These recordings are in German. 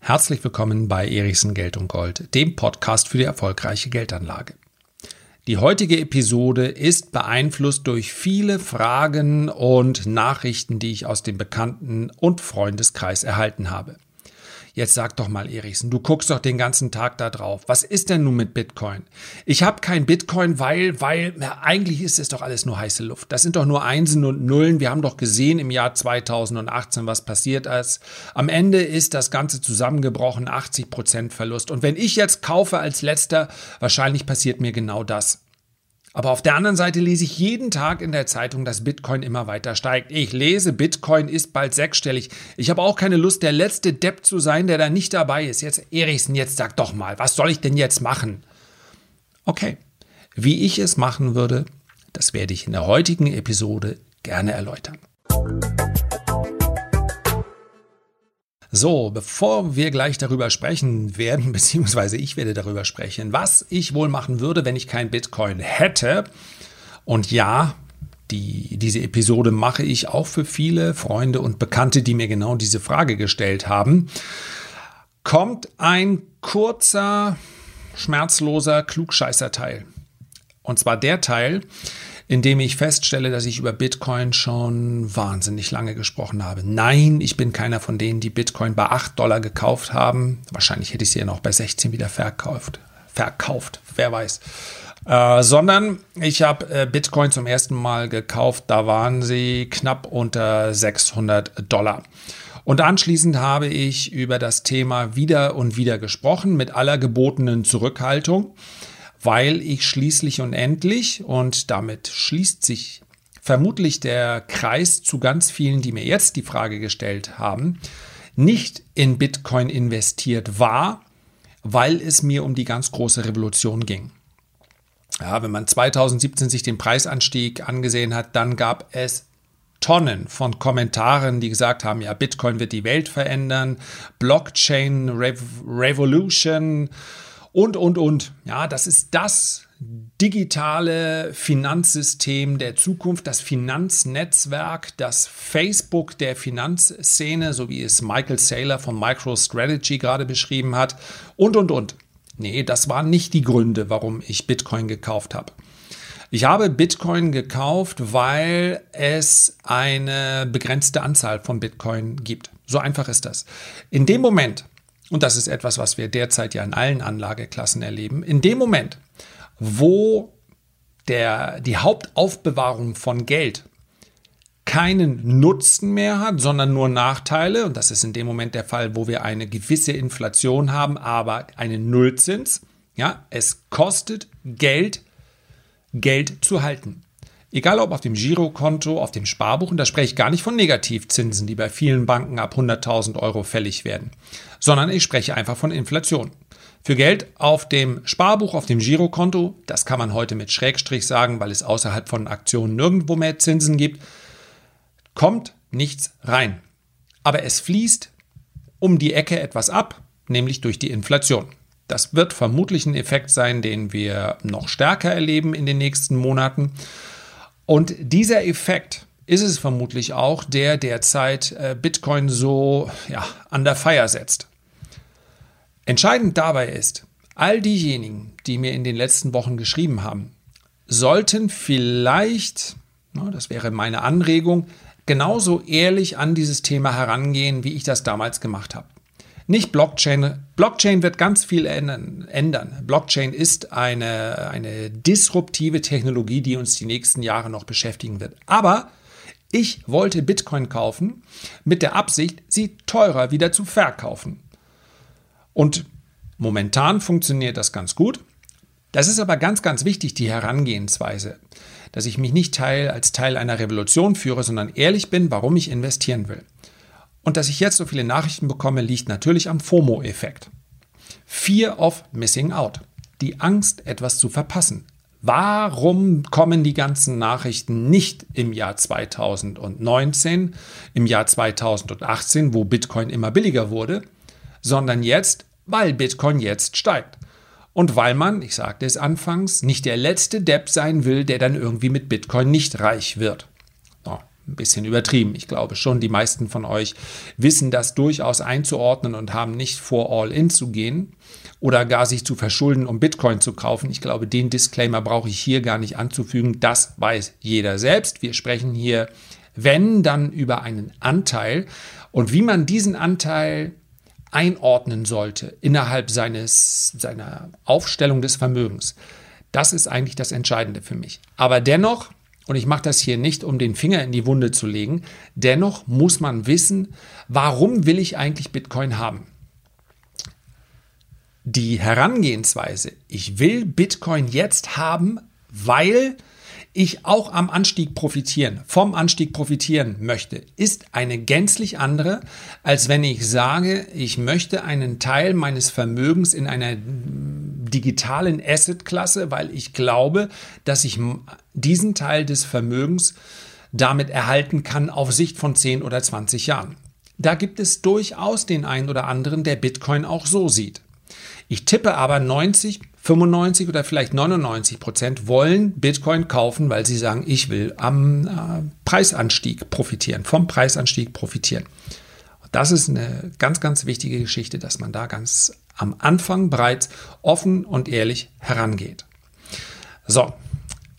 Herzlich willkommen bei Erichsen Geld und Gold, dem Podcast für die erfolgreiche Geldanlage. Die heutige Episode ist beeinflusst durch viele Fragen und Nachrichten, die ich aus dem Bekannten- und Freundeskreis erhalten habe. Jetzt sag doch mal, Erichsen, du guckst doch den ganzen Tag da drauf. Was ist denn nun mit Bitcoin? Ich habe kein Bitcoin, weil, weil, na, eigentlich ist es doch alles nur heiße Luft. Das sind doch nur Einsen und Nullen. Wir haben doch gesehen im Jahr 2018, was passiert ist. Am Ende ist das Ganze zusammengebrochen, 80 Prozent Verlust. Und wenn ich jetzt kaufe als letzter, wahrscheinlich passiert mir genau das. Aber auf der anderen Seite lese ich jeden Tag in der Zeitung, dass Bitcoin immer weiter steigt. Ich lese, Bitcoin ist bald sechsstellig. Ich habe auch keine Lust, der letzte Depp zu sein, der da nicht dabei ist. Jetzt, Erichsen, jetzt sag doch mal, was soll ich denn jetzt machen? Okay, wie ich es machen würde, das werde ich in der heutigen Episode gerne erläutern. So, bevor wir gleich darüber sprechen werden, beziehungsweise ich werde darüber sprechen, was ich wohl machen würde, wenn ich kein Bitcoin hätte. Und ja, die, diese Episode mache ich auch für viele Freunde und Bekannte, die mir genau diese Frage gestellt haben. Kommt ein kurzer, schmerzloser Klugscheißer-Teil. Und zwar der Teil, indem ich feststelle, dass ich über Bitcoin schon wahnsinnig lange gesprochen habe. Nein, ich bin keiner von denen, die Bitcoin bei 8 Dollar gekauft haben. Wahrscheinlich hätte ich sie ja noch bei 16 wieder verkauft. Verkauft, wer weiß. Äh, sondern ich habe äh, Bitcoin zum ersten Mal gekauft, da waren sie knapp unter 600 Dollar. Und anschließend habe ich über das Thema wieder und wieder gesprochen, mit aller gebotenen Zurückhaltung weil ich schließlich und endlich, und damit schließt sich vermutlich der Kreis zu ganz vielen, die mir jetzt die Frage gestellt haben, nicht in Bitcoin investiert war, weil es mir um die ganz große Revolution ging. Ja, wenn man 2017 sich den Preisanstieg angesehen hat, dann gab es Tonnen von Kommentaren, die gesagt haben, ja, Bitcoin wird die Welt verändern, Blockchain Rev Revolution, und, und, und. Ja, das ist das digitale Finanzsystem der Zukunft, das Finanznetzwerk, das Facebook der Finanzszene, so wie es Michael Saylor von MicroStrategy gerade beschrieben hat. Und, und, und. Nee, das waren nicht die Gründe, warum ich Bitcoin gekauft habe. Ich habe Bitcoin gekauft, weil es eine begrenzte Anzahl von Bitcoin gibt. So einfach ist das. In dem Moment, und das ist etwas, was wir derzeit ja in allen Anlageklassen erleben, in dem Moment, wo der, die Hauptaufbewahrung von Geld keinen Nutzen mehr hat, sondern nur Nachteile, und das ist in dem Moment der Fall, wo wir eine gewisse Inflation haben, aber einen Nullzins, ja, es kostet Geld, Geld zu halten. Egal ob auf dem Girokonto, auf dem Sparbuch, und da spreche ich gar nicht von Negativzinsen, die bei vielen Banken ab 100.000 Euro fällig werden, sondern ich spreche einfach von Inflation. Für Geld auf dem Sparbuch, auf dem Girokonto, das kann man heute mit Schrägstrich sagen, weil es außerhalb von Aktionen nirgendwo mehr Zinsen gibt, kommt nichts rein. Aber es fließt um die Ecke etwas ab, nämlich durch die Inflation. Das wird vermutlich ein Effekt sein, den wir noch stärker erleben in den nächsten Monaten. Und dieser Effekt ist es vermutlich auch, der derzeit äh, Bitcoin so ja, an der Feier setzt. Entscheidend dabei ist, all diejenigen, die mir in den letzten Wochen geschrieben haben, sollten vielleicht, das wäre meine Anregung, genauso ehrlich an dieses Thema herangehen, wie ich das damals gemacht habe. Nicht Blockchain. Blockchain wird ganz viel ändern. Blockchain ist eine, eine disruptive Technologie, die uns die nächsten Jahre noch beschäftigen wird. Aber ich wollte Bitcoin kaufen mit der Absicht, sie teurer wieder zu verkaufen. Und momentan funktioniert das ganz gut. Das ist aber ganz, ganz wichtig, die Herangehensweise, dass ich mich nicht Teil, als Teil einer Revolution führe, sondern ehrlich bin, warum ich investieren will. Und dass ich jetzt so viele Nachrichten bekomme, liegt natürlich am FOMO-Effekt. Fear of Missing Out. Die Angst, etwas zu verpassen. Warum kommen die ganzen Nachrichten nicht im Jahr 2019, im Jahr 2018, wo Bitcoin immer billiger wurde, sondern jetzt, weil Bitcoin jetzt steigt? Und weil man, ich sagte es anfangs, nicht der letzte Depp sein will, der dann irgendwie mit Bitcoin nicht reich wird. Ein bisschen übertrieben. Ich glaube schon, die meisten von euch wissen das durchaus einzuordnen und haben nicht vor, all in zu gehen oder gar sich zu verschulden, um Bitcoin zu kaufen. Ich glaube, den Disclaimer brauche ich hier gar nicht anzufügen. Das weiß jeder selbst. Wir sprechen hier, wenn, dann über einen Anteil und wie man diesen Anteil einordnen sollte innerhalb seines, seiner Aufstellung des Vermögens. Das ist eigentlich das Entscheidende für mich. Aber dennoch, und ich mache das hier nicht, um den Finger in die Wunde zu legen, dennoch muss man wissen, warum will ich eigentlich Bitcoin haben? Die Herangehensweise, ich will Bitcoin jetzt haben, weil ich auch am Anstieg profitieren, vom Anstieg profitieren möchte, ist eine gänzlich andere, als wenn ich sage, ich möchte einen Teil meines Vermögens in einer digitalen Asset-Klasse, weil ich glaube, dass ich diesen Teil des Vermögens damit erhalten kann auf Sicht von 10 oder 20 Jahren. Da gibt es durchaus den einen oder anderen, der Bitcoin auch so sieht. Ich tippe aber 90, 95 oder vielleicht 99 Prozent wollen Bitcoin kaufen, weil sie sagen, ich will am äh, Preisanstieg profitieren, vom Preisanstieg profitieren. Das ist eine ganz, ganz wichtige Geschichte, dass man da ganz am Anfang bereits offen und ehrlich herangeht. So,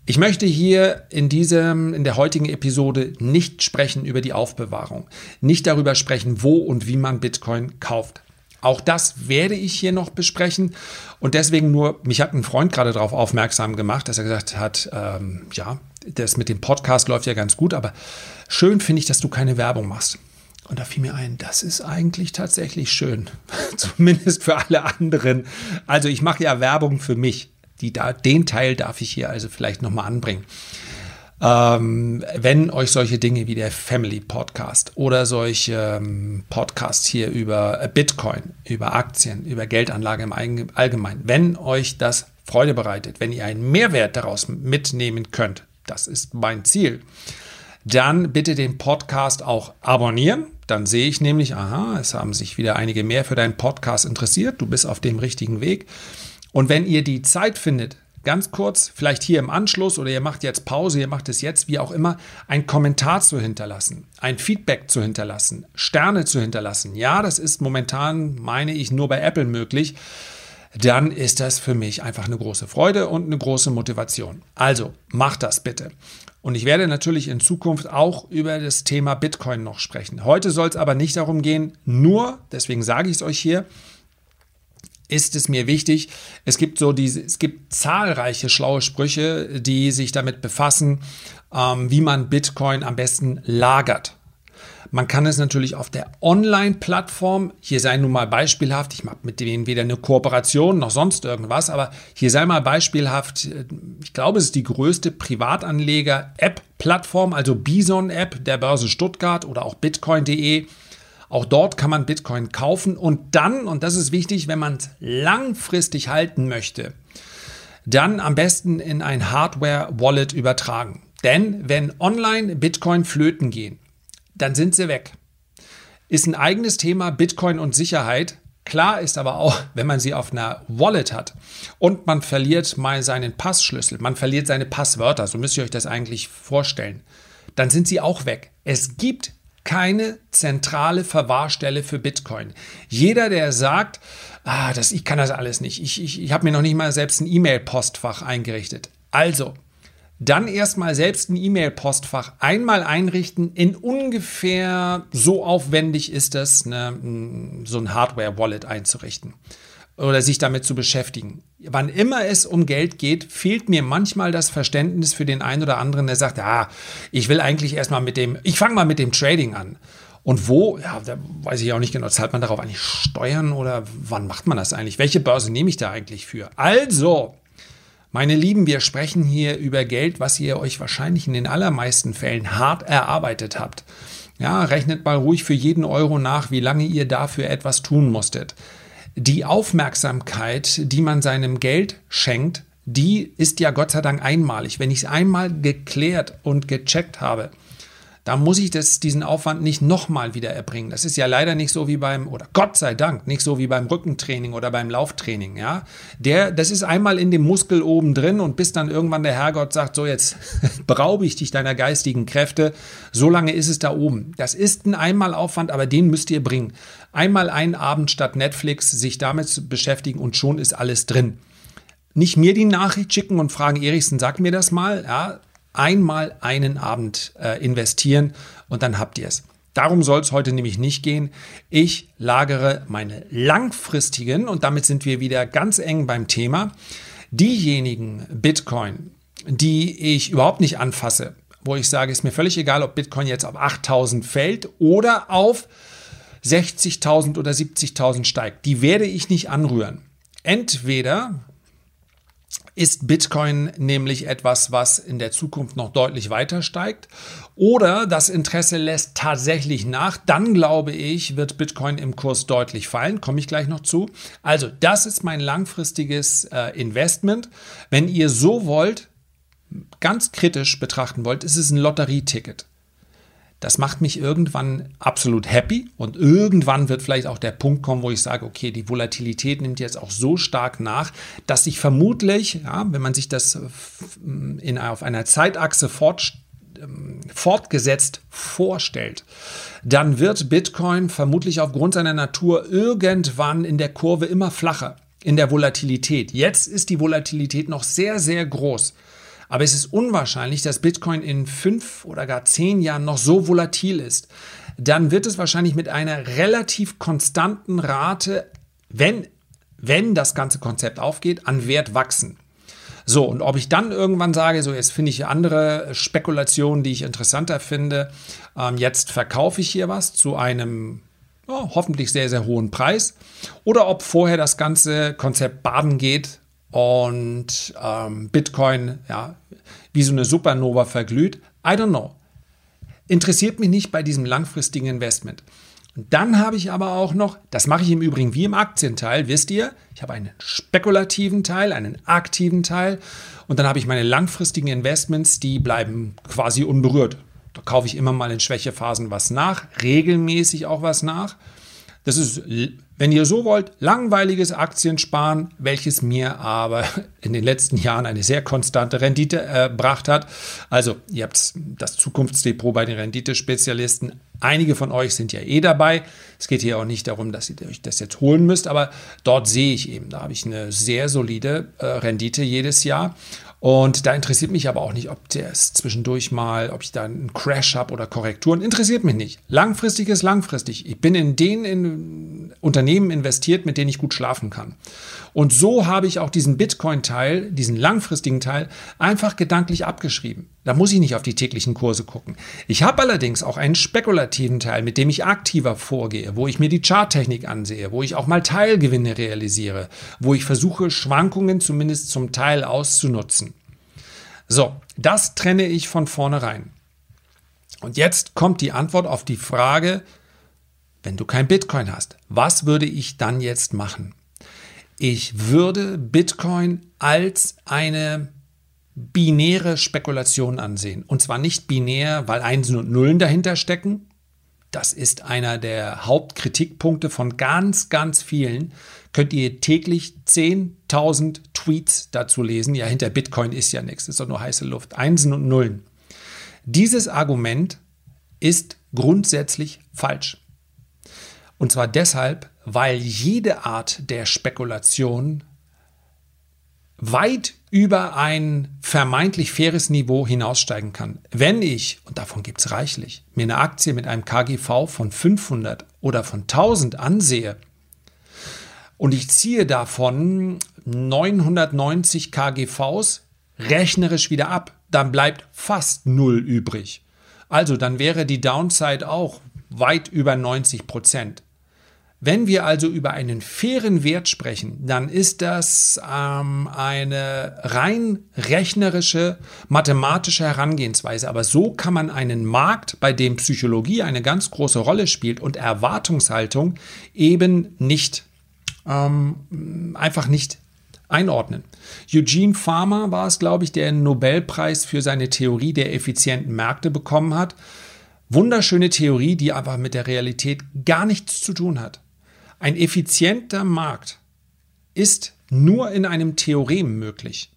ich möchte hier in diesem, in der heutigen Episode nicht sprechen über die Aufbewahrung, nicht darüber sprechen, wo und wie man Bitcoin kauft. Auch das werde ich hier noch besprechen. Und deswegen nur, mich hat ein Freund gerade darauf aufmerksam gemacht, dass er gesagt hat, ähm, ja, das mit dem Podcast läuft ja ganz gut, aber schön finde ich, dass du keine Werbung machst. Und da fiel mir ein, das ist eigentlich tatsächlich schön. Zumindest für alle anderen. Also ich mache ja Werbung für mich. Die, den Teil darf ich hier also vielleicht nochmal anbringen. Ähm, wenn euch solche Dinge wie der Family Podcast oder solche ähm, Podcasts hier über Bitcoin, über Aktien, über Geldanlage im Allgemeinen, wenn euch das Freude bereitet, wenn ihr einen Mehrwert daraus mitnehmen könnt, das ist mein Ziel, dann bitte den Podcast auch abonnieren. Dann sehe ich nämlich, aha, es haben sich wieder einige mehr für deinen Podcast interessiert. Du bist auf dem richtigen Weg. Und wenn ihr die Zeit findet, ganz kurz, vielleicht hier im Anschluss oder ihr macht jetzt Pause, ihr macht es jetzt, wie auch immer, einen Kommentar zu hinterlassen, ein Feedback zu hinterlassen, Sterne zu hinterlassen. Ja, das ist momentan, meine ich, nur bei Apple möglich. Dann ist das für mich einfach eine große Freude und eine große Motivation. Also, macht das bitte. Und ich werde natürlich in Zukunft auch über das Thema Bitcoin noch sprechen. Heute soll es aber nicht darum gehen, nur, deswegen sage ich es euch hier, ist es mir wichtig. Es gibt so diese, es gibt zahlreiche schlaue Sprüche, die sich damit befassen, ähm, wie man Bitcoin am besten lagert. Man kann es natürlich auf der Online-Plattform, hier sei nun mal beispielhaft, ich mache mit denen weder eine Kooperation noch sonst irgendwas, aber hier sei mal beispielhaft, ich glaube, es ist die größte Privatanleger-App-Plattform, also Bison-App der Börse Stuttgart oder auch bitcoin.de. Auch dort kann man Bitcoin kaufen und dann, und das ist wichtig, wenn man es langfristig halten möchte, dann am besten in ein Hardware-Wallet übertragen. Denn wenn online Bitcoin flöten gehen, dann sind sie weg. Ist ein eigenes Thema Bitcoin und Sicherheit. Klar ist aber auch, wenn man sie auf einer Wallet hat und man verliert mal seinen Passschlüssel, man verliert seine Passwörter, so müsst ihr euch das eigentlich vorstellen, dann sind sie auch weg. Es gibt keine zentrale Verwahrstelle für Bitcoin. Jeder, der sagt, ah, das, ich kann das alles nicht, ich, ich, ich habe mir noch nicht mal selbst ein E-Mail-Postfach eingerichtet. Also, dann erstmal selbst ein E-Mail-Postfach einmal einrichten. In ungefähr so aufwendig ist es, ne, so ein Hardware-Wallet einzurichten oder sich damit zu beschäftigen. Wann immer es um Geld geht, fehlt mir manchmal das Verständnis für den einen oder anderen, der sagt, ja, ich will eigentlich erstmal mit dem, ich fange mal mit dem Trading an. Und wo, ja, da weiß ich auch nicht genau, zahlt man darauf eigentlich Steuern oder wann macht man das eigentlich? Welche Börse nehme ich da eigentlich für? Also, meine Lieben, wir sprechen hier über Geld, was ihr euch wahrscheinlich in den allermeisten Fällen hart erarbeitet habt. Ja, rechnet mal ruhig für jeden Euro nach, wie lange ihr dafür etwas tun musstet die Aufmerksamkeit, die man seinem Geld schenkt, die ist ja Gott sei Dank einmalig. Wenn ich es einmal geklärt und gecheckt habe, Da muss ich das, diesen Aufwand nicht nochmal wieder erbringen. Das ist ja leider nicht so wie beim, oder Gott sei Dank, nicht so wie beim Rückentraining oder beim Lauftraining. Ja? Der, das ist einmal in dem Muskel oben drin und bis dann irgendwann der Herrgott sagt, so jetzt beraube ich dich deiner geistigen Kräfte, so lange ist es da oben. Das ist ein Einmalaufwand, aber den müsst ihr bringen. Einmal einen Abend statt Netflix sich damit zu beschäftigen und schon ist alles drin nicht mir die Nachricht schicken und fragen, Erichsen, sag mir das mal. Ja, einmal einen Abend äh, investieren und dann habt ihr es. Darum soll es heute nämlich nicht gehen. Ich lagere meine langfristigen, und damit sind wir wieder ganz eng beim Thema, diejenigen Bitcoin, die ich überhaupt nicht anfasse, wo ich sage, ist mir völlig egal, ob Bitcoin jetzt auf 8000 fällt oder auf 60.000 oder 70.000 steigt. Die werde ich nicht anrühren. Entweder ist Bitcoin nämlich etwas, was in der Zukunft noch deutlich weiter steigt. Oder das Interesse lässt tatsächlich nach. Dann glaube ich, wird Bitcoin im Kurs deutlich fallen. Komme ich gleich noch zu. Also das ist mein langfristiges äh, Investment. Wenn ihr so wollt, ganz kritisch betrachten wollt, ist es ein Lotterieticket. Das macht mich irgendwann absolut happy und irgendwann wird vielleicht auch der Punkt kommen, wo ich sage, okay, die Volatilität nimmt jetzt auch so stark nach, dass ich vermutlich, ja, wenn man sich das in, auf einer Zeitachse fort, ähm, fortgesetzt vorstellt, dann wird Bitcoin vermutlich aufgrund seiner Natur irgendwann in der Kurve immer flacher in der Volatilität. Jetzt ist die Volatilität noch sehr, sehr groß. Aber es ist unwahrscheinlich, dass Bitcoin in fünf oder gar zehn Jahren noch so volatil ist. Dann wird es wahrscheinlich mit einer relativ konstanten Rate, wenn, wenn das ganze Konzept aufgeht, an Wert wachsen. So, und ob ich dann irgendwann sage, so jetzt finde ich andere Spekulationen, die ich interessanter finde, ähm, jetzt verkaufe ich hier was zu einem oh, hoffentlich sehr, sehr hohen Preis, oder ob vorher das ganze Konzept baden geht und ähm, Bitcoin ja, wie so eine Supernova verglüht. I don't know. Interessiert mich nicht bei diesem langfristigen Investment. Und dann habe ich aber auch noch, das mache ich im Übrigen wie im Aktienteil, wisst ihr, ich habe einen spekulativen Teil, einen aktiven Teil und dann habe ich meine langfristigen Investments, die bleiben quasi unberührt. Da kaufe ich immer mal in Schwächephasen was nach, regelmäßig auch was nach. Das ist wenn ihr so wollt, langweiliges Aktiensparen, welches mir aber in den letzten Jahren eine sehr konstante Rendite erbracht hat. Also, ihr habt das Zukunftsdepot bei den Renditespezialisten. Einige von euch sind ja eh dabei. Es geht hier auch nicht darum, dass ihr euch das jetzt holen müsst, aber dort sehe ich eben, da habe ich eine sehr solide äh, Rendite jedes Jahr. Und da interessiert mich aber auch nicht, ob der ist zwischendurch mal, ob ich da einen Crash habe oder Korrekturen. Interessiert mich nicht. Langfristig ist langfristig. Ich bin in den in Unternehmen investiert, mit denen ich gut schlafen kann. Und so habe ich auch diesen Bitcoin-Teil, diesen langfristigen Teil, einfach gedanklich abgeschrieben. Da muss ich nicht auf die täglichen Kurse gucken. Ich habe allerdings auch einen spekulativen Teil, mit dem ich aktiver vorgehe, wo ich mir die Charttechnik ansehe, wo ich auch mal Teilgewinne realisiere, wo ich versuche, Schwankungen zumindest zum Teil auszunutzen. So, das trenne ich von vornherein. Und jetzt kommt die Antwort auf die Frage, wenn du kein Bitcoin hast, was würde ich dann jetzt machen? Ich würde Bitcoin als eine binäre Spekulation ansehen. Und zwar nicht binär, weil Einsen und Nullen dahinter stecken. Das ist einer der Hauptkritikpunkte von ganz, ganz vielen. Könnt ihr täglich 10.000 Tweets dazu lesen. Ja, hinter Bitcoin ist ja nichts, ist doch nur heiße Luft. Einsen und Nullen. Dieses Argument ist grundsätzlich falsch. Und zwar deshalb, weil jede Art der Spekulation weit über ein vermeintlich faires Niveau hinaussteigen kann. Wenn ich, und davon gibt es reichlich, mir eine Aktie mit einem KGV von 500 oder von 1000 ansehe und ich ziehe davon 990 KGVs rechnerisch wieder ab, dann bleibt fast null übrig. Also dann wäre die Downside auch weit über 90 Prozent. Wenn wir also über einen fairen Wert sprechen, dann ist das ähm, eine rein rechnerische, mathematische Herangehensweise. Aber so kann man einen Markt, bei dem Psychologie eine ganz große Rolle spielt und Erwartungshaltung eben nicht ähm, einfach nicht einordnen. Eugene Farmer war es, glaube ich, der einen Nobelpreis für seine Theorie der effizienten Märkte bekommen hat, Wunderschöne Theorie, die aber mit der Realität gar nichts zu tun hat. Ein effizienter Markt ist nur in einem Theorem möglich.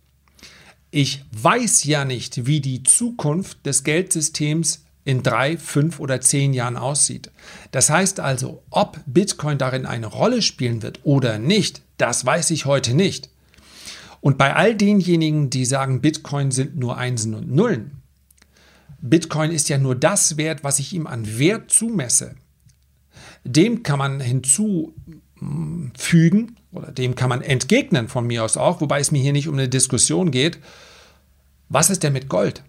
Ich weiß ja nicht, wie die Zukunft des Geldsystems in drei, fünf oder zehn Jahren aussieht. Das heißt also, ob Bitcoin darin eine Rolle spielen wird oder nicht, das weiß ich heute nicht. Und bei all denjenigen, die sagen, Bitcoin sind nur Einsen und Nullen, Bitcoin ist ja nur das wert, was ich ihm an Wert zumesse. Dem kann man hinzufügen oder dem kann man entgegnen von mir aus auch, wobei es mir hier nicht um eine Diskussion geht. Was ist denn mit Gold?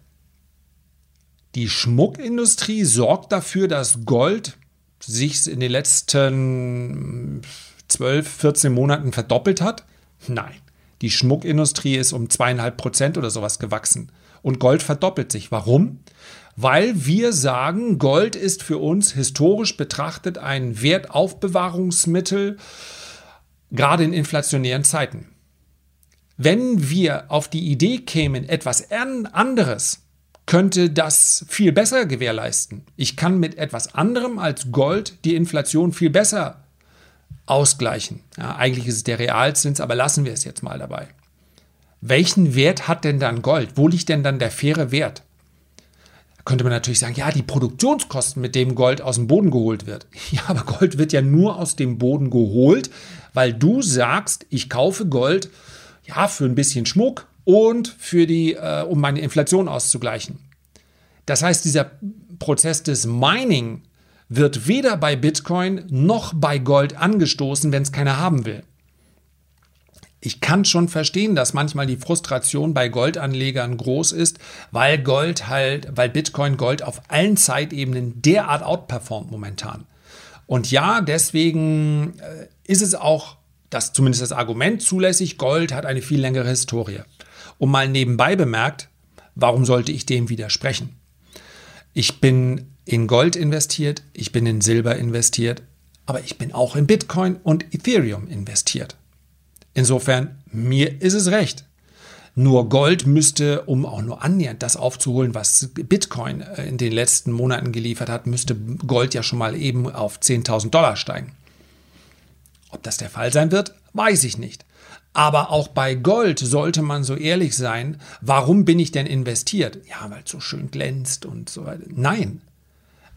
Die Schmuckindustrie sorgt dafür, dass Gold sich in den letzten 12, 14 Monaten verdoppelt hat? Nein. Die Schmuckindustrie ist um zweieinhalb Prozent oder sowas gewachsen. Und Gold verdoppelt sich. Warum? Weil wir sagen, Gold ist für uns historisch betrachtet ein Wertaufbewahrungsmittel, gerade in inflationären Zeiten. Wenn wir auf die Idee kämen, etwas anderes könnte das viel besser gewährleisten. Ich kann mit etwas anderem als Gold die Inflation viel besser ausgleichen. Ja, eigentlich ist es der Realzins, aber lassen wir es jetzt mal dabei. Welchen Wert hat denn dann Gold? Wo liegt denn dann der faire Wert? Da könnte man natürlich sagen, ja, die Produktionskosten, mit dem Gold aus dem Boden geholt wird. Ja, aber Gold wird ja nur aus dem Boden geholt, weil du sagst, ich kaufe Gold ja für ein bisschen Schmuck und für die, äh, um meine Inflation auszugleichen. Das heißt, dieser Prozess des Mining wird weder bei Bitcoin noch bei Gold angestoßen, wenn es keiner haben will. Ich kann schon verstehen, dass manchmal die Frustration bei Goldanlegern groß ist, weil Gold halt, weil Bitcoin Gold auf allen Zeitebenen derart outperformt momentan. Und ja, deswegen äh, ist es auch, das zumindest das Argument zulässig, Gold hat eine viel längere Historie. Und mal nebenbei bemerkt, warum sollte ich dem widersprechen? Ich bin in Gold investiert, ich bin in Silber investiert, aber ich bin auch in Bitcoin und Ethereum investiert. Insofern, mir ist es recht. Nur Gold müsste, um auch nur annähernd das aufzuholen, was Bitcoin äh, in den letzten Monaten geliefert hat, müsste Gold ja schon mal eben auf 10.000 Dollar steigen. Ob das der Fall sein wird, weiß ich nicht. Aber auch bei Gold sollte man so ehrlich sein, warum bin ich denn investiert? Ja, weil es so schön glänzt und so weiter. Nein,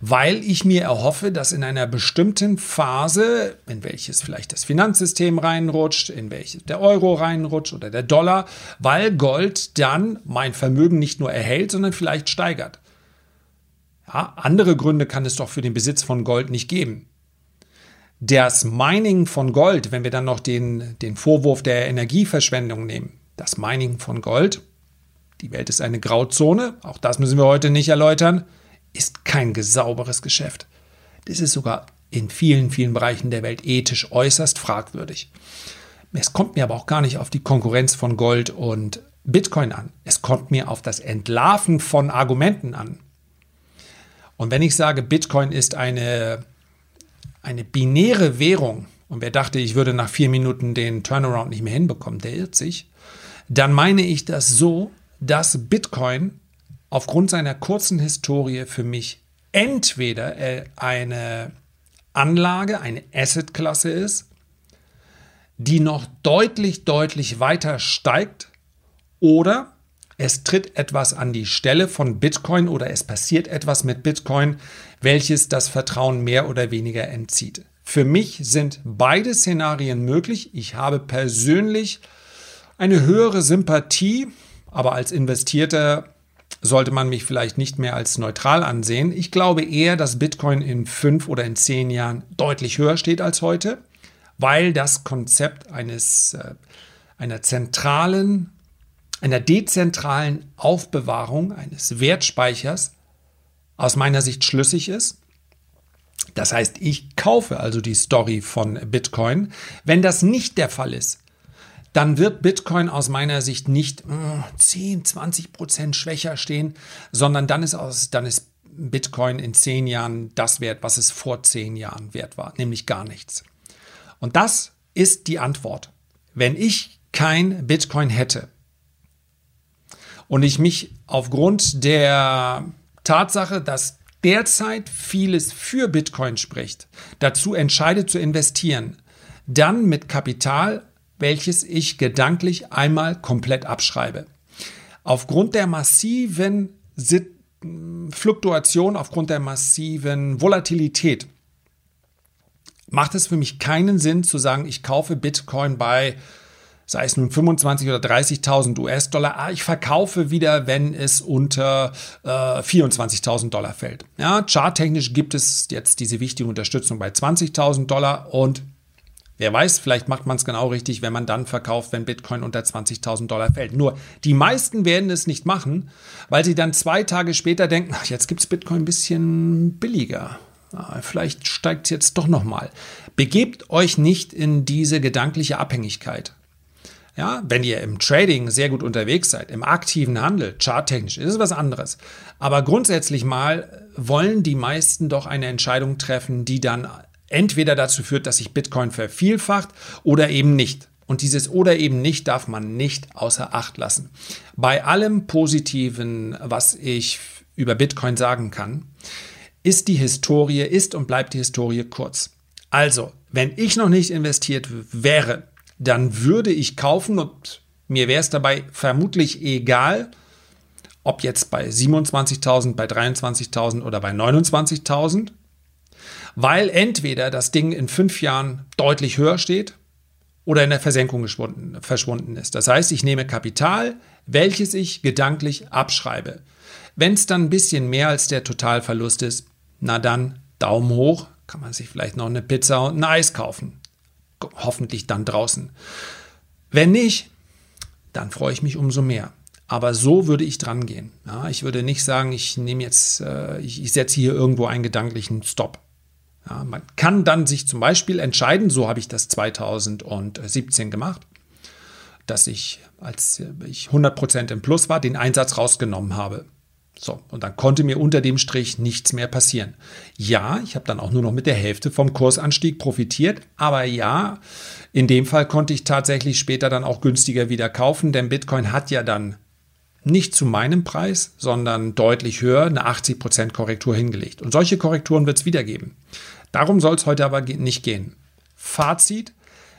weil ich mir erhoffe, dass in einer bestimmten Phase, in welches vielleicht das Finanzsystem reinrutscht, in welches der Euro reinrutscht oder der Dollar, weil Gold dann mein Vermögen nicht nur erhält, sondern vielleicht steigert. Ja, andere Gründe kann es doch für den Besitz von Gold nicht geben. Das Mining von Gold, wenn wir dann noch den, den Vorwurf der Energieverschwendung nehmen, das Mining von Gold, die Welt ist eine Grauzone, auch das müssen wir heute nicht erläutern, ist kein sauberes Geschäft. Das ist sogar in vielen, vielen Bereichen der Welt ethisch äußerst fragwürdig. Es kommt mir aber auch gar nicht auf die Konkurrenz von Gold und Bitcoin an. Es kommt mir auf das Entlarven von Argumenten an. Und wenn ich sage, Bitcoin ist eine, eine binäre Währung, und wer dachte, ich würde nach vier Minuten den Turnaround nicht mehr hinbekommen, der irrt sich, dann meine ich das so, dass Bitcoin aufgrund seiner kurzen Historie für mich entweder eine Anlage, eine Assetklasse ist, die noch deutlich, deutlich weiter steigt oder es tritt etwas an die Stelle von Bitcoin oder es passiert etwas mit Bitcoin, welches das Vertrauen mehr oder weniger entzieht. Für mich sind beide Szenarien möglich. Ich habe persönlich eine höhere Sympathie, aber als Investierter sollte man mich vielleicht nicht mehr als neutral ansehen. Ich glaube eher, dass Bitcoin in fünf oder in zehn Jahren deutlich höher steht als heute, weil das Konzept eines, äh, einer zentralen, einer dezentralen Aufbewahrung eines Wertspeichers aus meiner Sicht schlüssig ist. Das heißt, ich kaufe also die Story von Bitcoin. Wenn das nicht der Fall ist, dann wird Bitcoin aus meiner Sicht nicht mh, 10, 20 Prozent schwächer stehen, sondern dann ist, aus, dann ist Bitcoin in zehn Jahren das wert, was es vor zehn Jahren wert war, nämlich gar nichts. Und das ist die Antwort. Wenn ich kein Bitcoin hätte und ich mich aufgrund der Tatsache, dass derzeit vieles für Bitcoin spricht, dazu entscheidet zu investieren, dann mit Kapital, welches ich gedanklich einmal komplett abschreibe. Aufgrund der massiven Fluktuation, aufgrund der massiven Volatilität macht es für mich keinen Sinn zu sagen, ich kaufe Bitcoin bei sei es nun 25 oder 30.000 US-Dollar, ah, ich verkaufe wieder, wenn es unter äh, 24.000 Dollar fällt. Ja, charttechnisch gibt es jetzt diese wichtige Unterstützung bei 20.000 Dollar und Wer weiß, vielleicht macht man es genau richtig, wenn man dann verkauft, wenn Bitcoin unter 20.000 Dollar fällt. Nur die meisten werden es nicht machen, weil sie dann zwei Tage später denken, ach, jetzt gibt es Bitcoin ein bisschen billiger. Ah, vielleicht steigt es jetzt doch nochmal. Begebt euch nicht in diese gedankliche Abhängigkeit. Ja, wenn ihr im Trading sehr gut unterwegs seid, im aktiven Handel, charttechnisch, ist es was anderes. Aber grundsätzlich mal wollen die meisten doch eine Entscheidung treffen, die dann entweder dazu führt, dass sich Bitcoin vervielfacht oder eben nicht. Und dieses oder eben nicht darf man nicht außer Acht lassen. Bei allem Positiven, was ich über Bitcoin sagen kann, ist die Historie, ist und bleibt die Historie kurz. Also, wenn ich noch nicht investiert wäre, dann würde ich kaufen und mir wäre es dabei vermutlich egal, ob jetzt bei 27.000, bei 23.000 oder bei 29.000, weil entweder das Ding in fünf Jahren deutlich höher steht oder in der Versenkung verschwunden ist. Das heißt, ich nehme Kapital, welches ich gedanklich abschreibe. Wenn es dann ein bisschen mehr als der Totalverlust ist, na dann Daumen hoch, kann man sich vielleicht noch eine Pizza und ein Eis kaufen hoffentlich dann draußen. Wenn nicht, dann freue ich mich umso mehr. Aber so würde ich dran gehen. Ja, ich würde nicht sagen, ich nehme jetzt, äh, ich, ich setze hier irgendwo einen gedanklichen Stop. Ja, man kann dann sich zum Beispiel entscheiden, so habe ich das 2017 gemacht, dass ich, als ich 100% im Plus war, den Einsatz rausgenommen habe. So, und dann konnte mir unter dem Strich nichts mehr passieren. Ja, ich habe dann auch nur noch mit der Hälfte vom Kursanstieg profitiert, aber ja, in dem Fall konnte ich tatsächlich später dann auch günstiger wieder kaufen, denn Bitcoin hat ja dann nicht zu meinem Preis, sondern deutlich höher eine 80% Korrektur hingelegt. Und solche Korrekturen wird es wieder geben. Darum soll es heute aber nicht gehen. Fazit,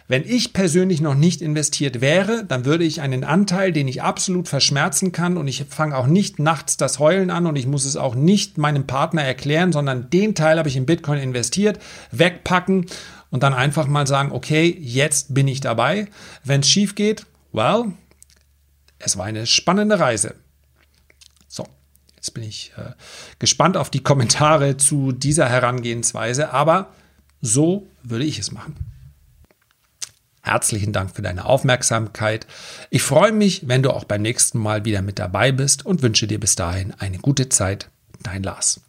wenn ich persönlich noch nicht investiert wäre, dann würde ich einen Anteil, den ich absolut verschmerzen kann und ich fange auch nicht nachts das Heulen an und ich muss es auch nicht meinem Partner erklären, sondern den Teil habe ich in Bitcoin investiert, wegpacken und dann einfach mal sagen, okay, jetzt bin ich dabei. Wenn es schief geht, well, es war eine spannende Reise. So, jetzt bin ich äh, gespannt auf die Kommentare zu dieser Herangehensweise, aber so würde ich es machen. Herzlichen Dank für deine Aufmerksamkeit. Ich freue mich, wenn du auch beim nächsten Mal wieder mit dabei bist und wünsche dir bis dahin eine gute Zeit. Dein Lars.